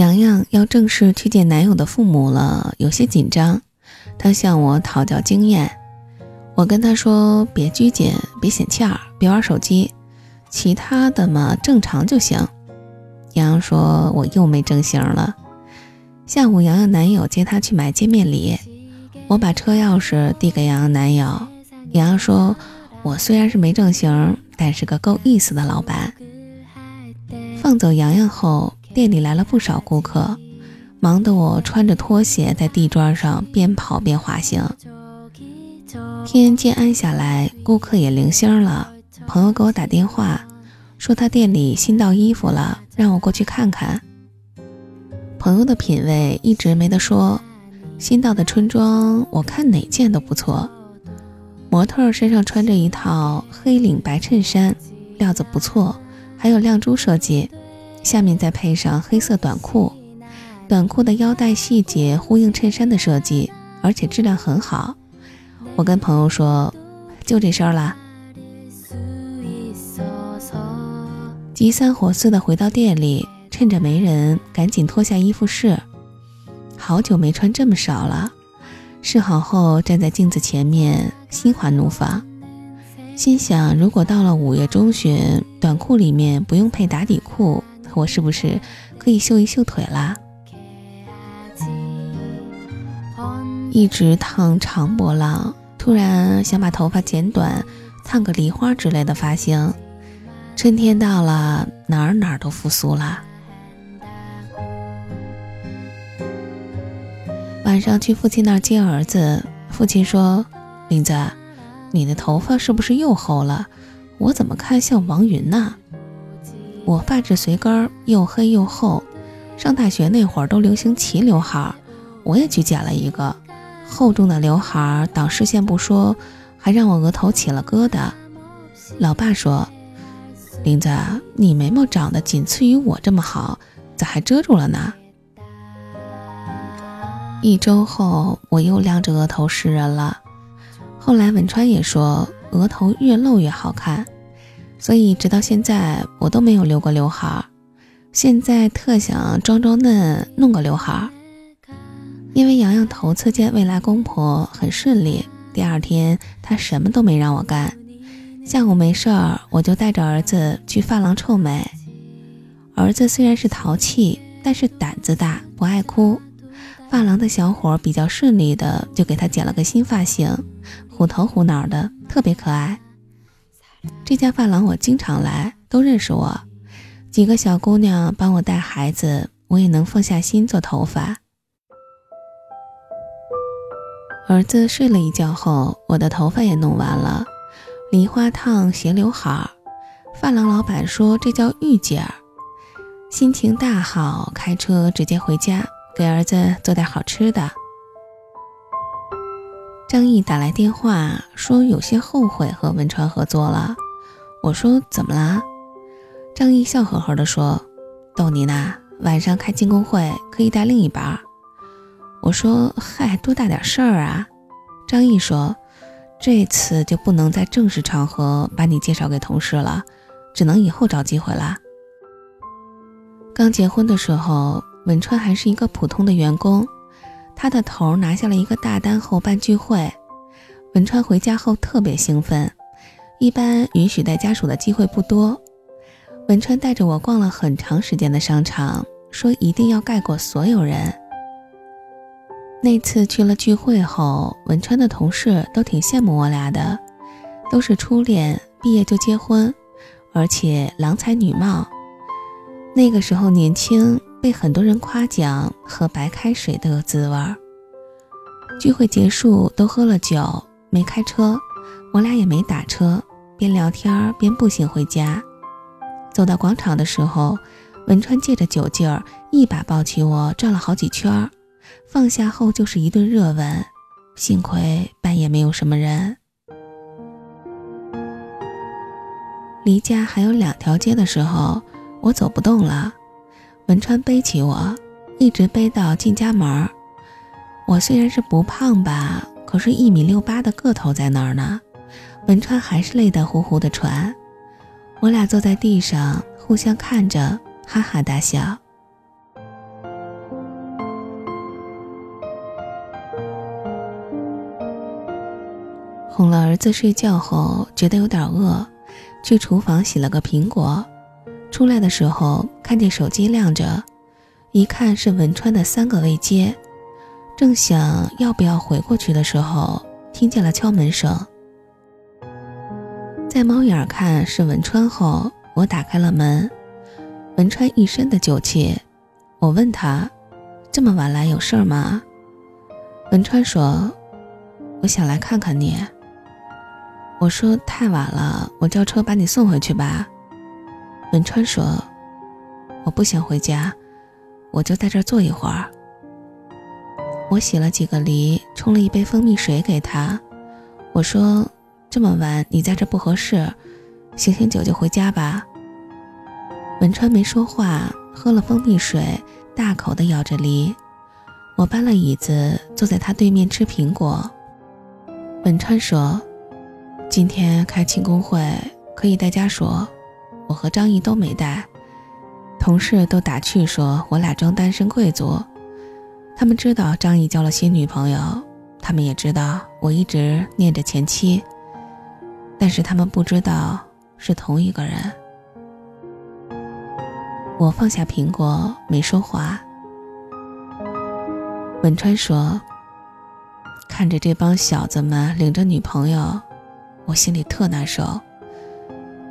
洋洋要正式去见男友的父母了，有些紧张。她向我讨教经验，我跟她说：“别拘谨，别显气儿，别玩手机，其他的嘛正常就行。”洋洋说：“我又没正形了。”下午，洋洋男友接她去买见面礼，我把车钥匙递给洋洋男友。洋洋说：“我虽然是没正形，但是个够意思的老板。”放走洋洋后。店里来了不少顾客，忙得我穿着拖鞋在地砖上边跑边滑行。天渐暗下来，顾客也零星了。朋友给我打电话，说他店里新到衣服了，让我过去看看。朋友的品味一直没得说，新到的春装我看哪件都不错。模特身上穿着一套黑领白衬衫，料子不错，还有亮珠设计。下面再配上黑色短裤，短裤的腰带细节呼应衬衫的设计，而且质量很好。我跟朋友说，就这身了。急三火四的回到店里，趁着没人，赶紧脱下衣服试。好久没穿这么少了。试好后，站在镜子前面，心花怒放，心想：如果到了五月中旬，短裤里面不用配打底裤。我是不是可以秀一秀腿啦？一直烫长波浪，突然想把头发剪短，烫个梨花之类的发型。春天到了，哪儿哪儿都复苏了。晚上去父亲那儿接儿子，父亲说：“林子，你的头发是不是又厚了？我怎么看像王云呢？”我发质随根，又黑又厚。上大学那会儿都流行齐刘海，我也去剪了一个厚重的刘海，挡视线不说，还让我额头起了疙瘩。老爸说：“林子，你眉毛长得仅次于我这么好，咋还遮住了呢？”一周后，我又亮着额头示人了。后来文川也说，额头越露越好看。所以直到现在我都没有留过刘海儿，现在特想装装嫩，弄个刘海儿。因为洋洋头次见未来公婆很顺利，第二天他什么都没让我干，下午没事儿我就带着儿子去发廊臭美。儿子虽然是淘气，但是胆子大，不爱哭。发廊的小伙比较顺利的就给他剪了个新发型，虎头虎脑的，特别可爱。这家发廊我经常来，都认识我。几个小姑娘帮我带孩子，我也能放下心做头发。儿子睡了一觉后，我的头发也弄完了，梨花烫斜刘海儿。发廊老板说这叫御姐儿，心情大好，开车直接回家给儿子做点好吃的。张毅打来电话说有些后悔和文川合作了。我说怎么啦？张毅笑呵呵地说：“逗你呢，晚上开进攻会可以带另一半。”我说：“嗨，多大点事儿啊？”张毅说：“这次就不能在正式场合把你介绍给同事了，只能以后找机会了。”刚结婚的时候，文川还是一个普通的员工。他的头拿下了一个大单后办聚会，文川回家后特别兴奋。一般允许带家属的机会不多，文川带着我逛了很长时间的商场，说一定要盖过所有人。那次去了聚会后，文川的同事都挺羡慕我俩的，都是初恋，毕业就结婚，而且郎才女貌。那个时候年轻。被很多人夸奖，喝白开水都有滋味儿。聚会结束，都喝了酒，没开车，我俩也没打车，边聊天边步行回家。走到广场的时候，文川借着酒劲儿，一把抱起我，转了好几圈儿，放下后就是一顿热吻。幸亏半夜没有什么人。离家还有两条街的时候，我走不动了。文川背起我，一直背到进家门儿。我虽然是不胖吧，可是，一米六八的个头在那儿呢。文川还是累得呼呼的喘。我俩坐在地上，互相看着，哈哈大笑。哄了儿子睡觉后，觉得有点饿，去厨房洗了个苹果。出来的时候看见手机亮着，一看是文川的三个未接。正想要不要回过去的时候，听见了敲门声。在猫眼看是文川后，我打开了门。文川一身的酒气，我问他：“这么晚来有事儿吗？”文川说：“我想来看看你。”我说：“太晚了，我叫车把你送回去吧。”文川说：“我不想回家，我就在这儿坐一会儿。”我洗了几个梨，冲了一杯蜂蜜水给他。我说。这么晚，你在这不合适，醒醒酒就回家吧。文川没说话，喝了蜂蜜水，大口的咬着梨。我搬了椅子，坐在他对面吃苹果。文川说：“今天开庆功会，可以带家属，我和张毅都没带。同事都打趣说我俩装单身贵族。他们知道张毅交了新女朋友，他们也知道我一直念着前妻。”但是他们不知道是同一个人。我放下苹果，没说话。文川说：“看着这帮小子们领着女朋友，我心里特难受。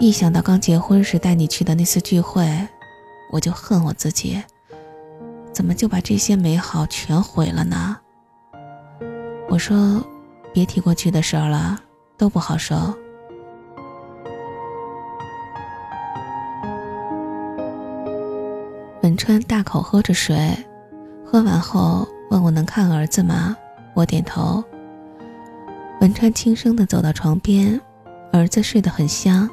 一想到刚结婚时带你去的那次聚会，我就恨我自己，怎么就把这些美好全毁了呢？”我说：“别提过去的事儿了，都不好受。”文川大口喝着水，喝完后问我能看儿子吗？我点头。文川轻声地走到床边，儿子睡得很香。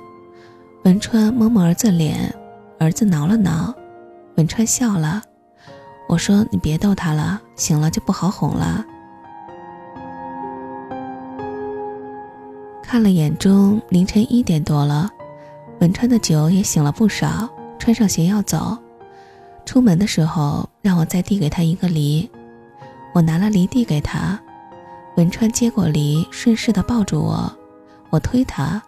文川摸摸儿子脸，儿子挠了挠。文川笑了。我说：“你别逗他了，醒了就不好哄了。”看了眼钟，凌晨一点多了。文川的酒也醒了不少，穿上鞋要走。出门的时候，让我再递给他一个梨。我拿了梨递给他，文川接过梨，顺势的抱住我。我推他，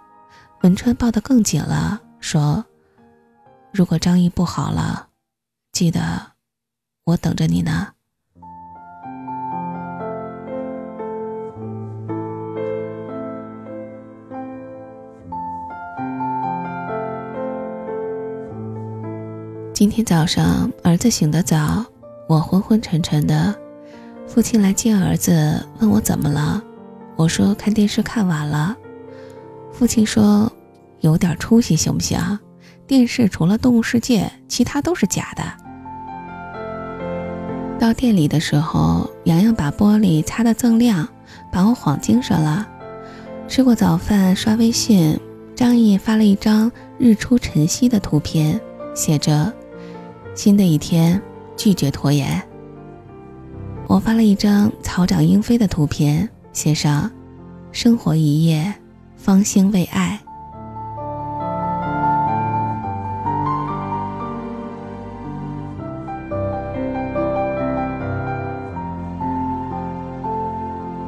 文川抱得更紧了，说：“如果张毅不好了，记得我等着你呢。”今天早上，儿子醒得早，我昏昏沉沉的。父亲来接儿子，问我怎么了。我说看电视看晚了。父亲说：“有点出息行不行？电视除了《动物世界》，其他都是假的。”到店里的时候，洋洋把玻璃擦得锃亮，把我晃精神了。吃过早饭，刷微信，张毅发了一张日出晨曦的图片，写着。新的一天，拒绝拖延。我发了一张草长莺飞的图片，写上“生活一夜，芳心为爱”。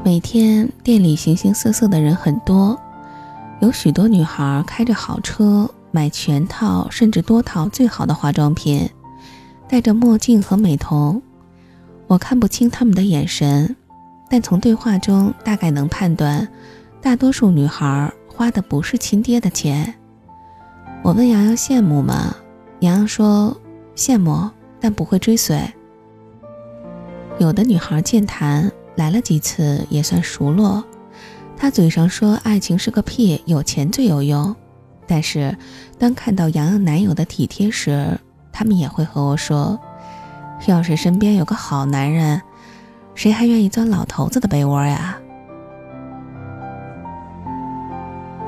每天店里形形色色的人很多，有许多女孩开着好车，买全套甚至多套最好的化妆品。戴着墨镜和美瞳，我看不清他们的眼神，但从对话中大概能判断，大多数女孩花的不是亲爹的钱。我问洋洋羡慕吗？洋洋说羡慕，但不会追随。有的女孩健谈，来了几次也算熟络。她嘴上说爱情是个屁，有钱最有用，但是当看到洋洋男友的体贴时，他们也会和我说：“要是身边有个好男人，谁还愿意钻老头子的被窝呀？”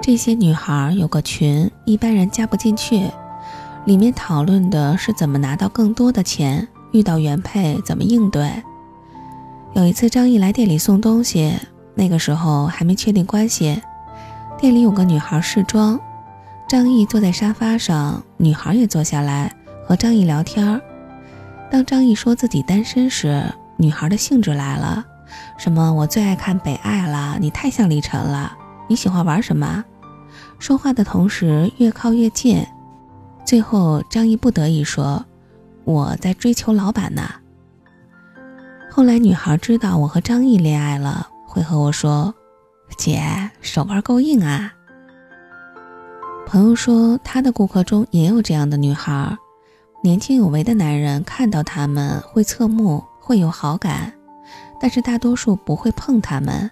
这些女孩有个群，一般人加不进去，里面讨论的是怎么拿到更多的钱，遇到原配怎么应对。有一次，张毅来店里送东西，那个时候还没确定关系，店里有个女孩试妆，张毅坐在沙发上，女孩也坐下来。和张毅聊天当张毅说自己单身时，女孩的兴致来了，什么我最爱看《北爱》了，你太像李晨了，你喜欢玩什么？”说话的同时越靠越近，最后张毅不得已说：“我在追求老板呢。”后来女孩知道我和张毅恋爱了，会和我说：“姐，手腕够硬啊。”朋友说他的顾客中也有这样的女孩，年轻有为的男人看到他们会侧目，会有好感，但是大多数不会碰他们。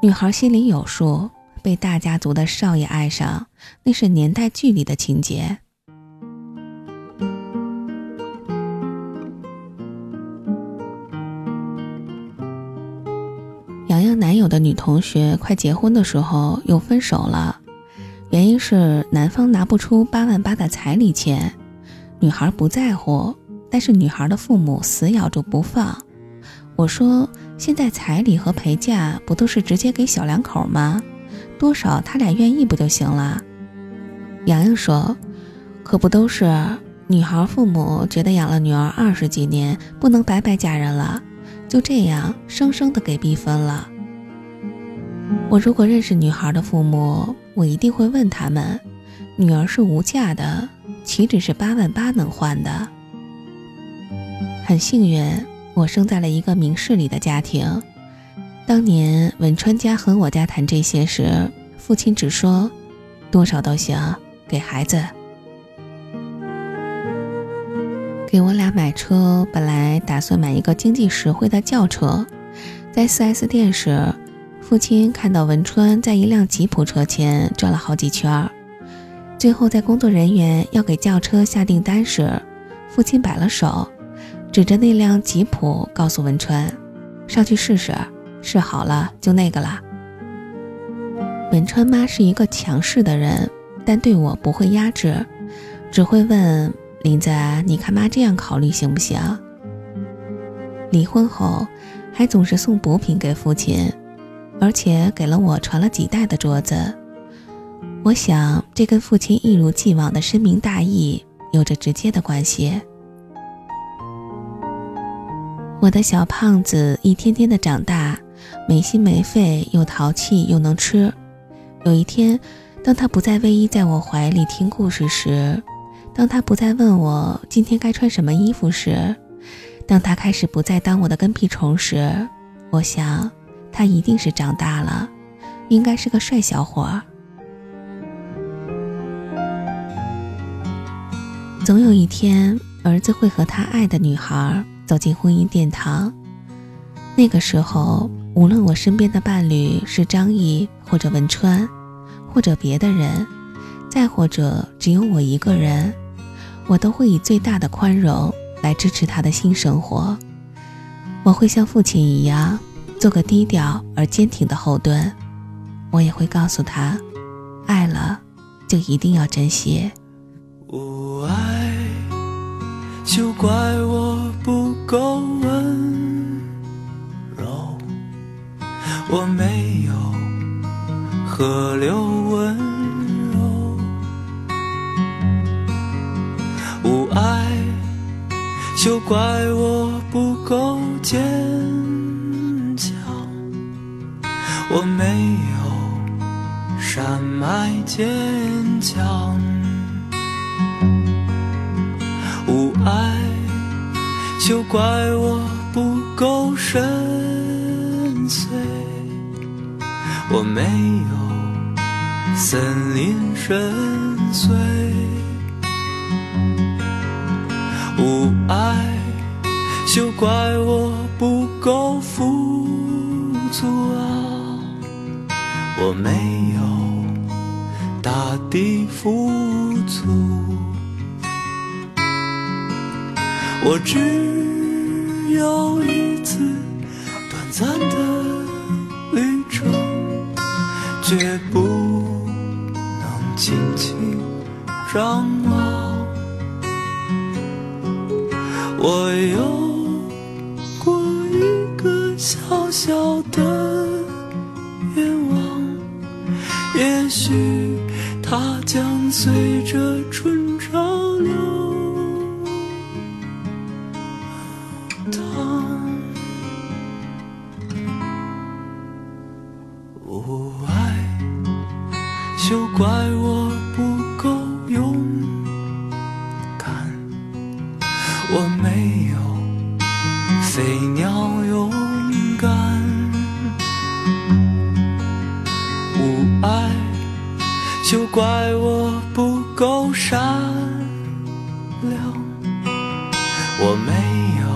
女孩心里有数。被大家族的少爷爱上，那是年代剧里的情节。洋洋男友的女同学快结婚的时候又分手了，原因是男方拿不出八万八的彩礼钱，女孩不在乎，但是女孩的父母死咬住不放。我说，现在彩礼和陪嫁不都是直接给小两口吗？多少他俩愿意不就行了？洋洋说：“可不都是女孩父母觉得养了女儿二十几年，不能白白嫁人了，就这样生生的给逼分了。我如果认识女孩的父母，我一定会问他们：女儿是无价的，岂止是八万八能换的？很幸运，我生在了一个明事理的家庭。”当年文川家和我家谈这些时，父亲只说：“多少都行，给孩子。”给我俩买车，本来打算买一个经济实惠的轿车。在 4S 店时，父亲看到文川在一辆吉普车前转了好几圈。最后，在工作人员要给轿车下订单时，父亲摆了手，指着那辆吉普，告诉文川：“上去试试。”试好了就那个了。文川妈是一个强势的人，但对我不会压制，只会问林子：“你看妈这样考虑行不行？”离婚后，还总是送补品给父亲，而且给了我传了几代的桌子。我想，这跟父亲一如既往的深明大义有着直接的关系。我的小胖子一天天的长大。没心没肺，又淘气又能吃。有一天，当他不再偎依在我怀里听故事时，当他不再问我今天该穿什么衣服时，当他开始不再当我的跟屁虫时，我想他一定是长大了，应该是个帅小伙。总有一天，儿子会和他爱的女孩走进婚姻殿堂，那个时候。无论我身边的伴侣是张毅，或者文川，或者别的人，再或者只有我一个人，我都会以最大的宽容来支持他的新生活。我会像父亲一样，做个低调而坚挺的后盾。我也会告诉他，爱了就一定要珍惜。无爱，就怪我不够我没有河流温柔，无爱就怪我不够坚强。我没有山脉坚强，无爱就怪我没有森林深邃，无爱就怪我不够富足啊！我没有大地富足，我只有张望。我有过一个小小的愿望，也许它将随着春就怪我不够善良，我没有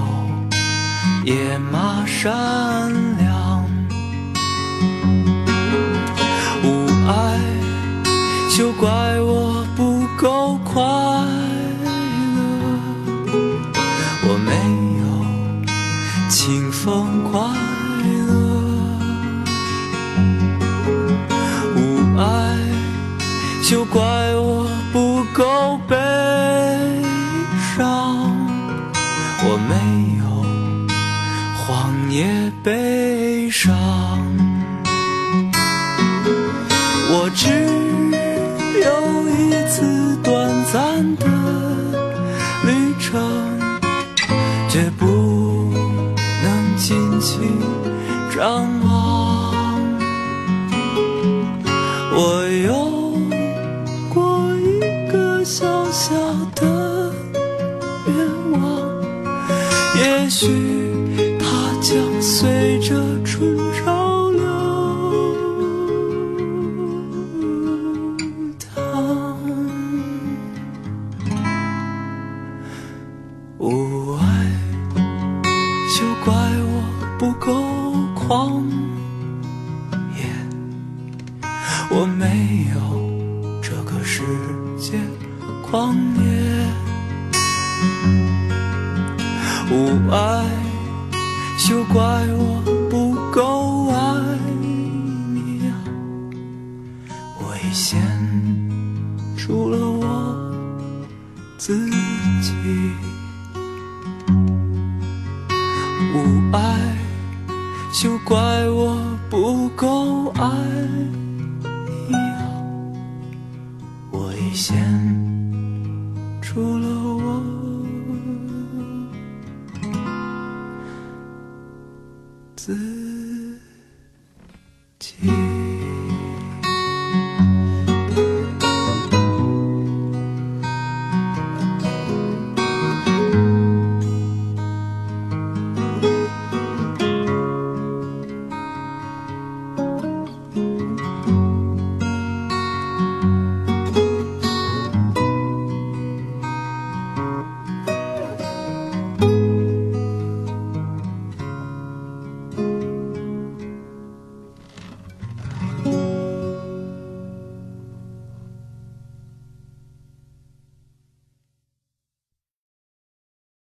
野马善良，无爱就怪我就怪我不够悲伤，我没有荒野悲伤，我只有一次短暂的旅程，绝不能尽情张危险除了我自己，无爱休怪我不够爱。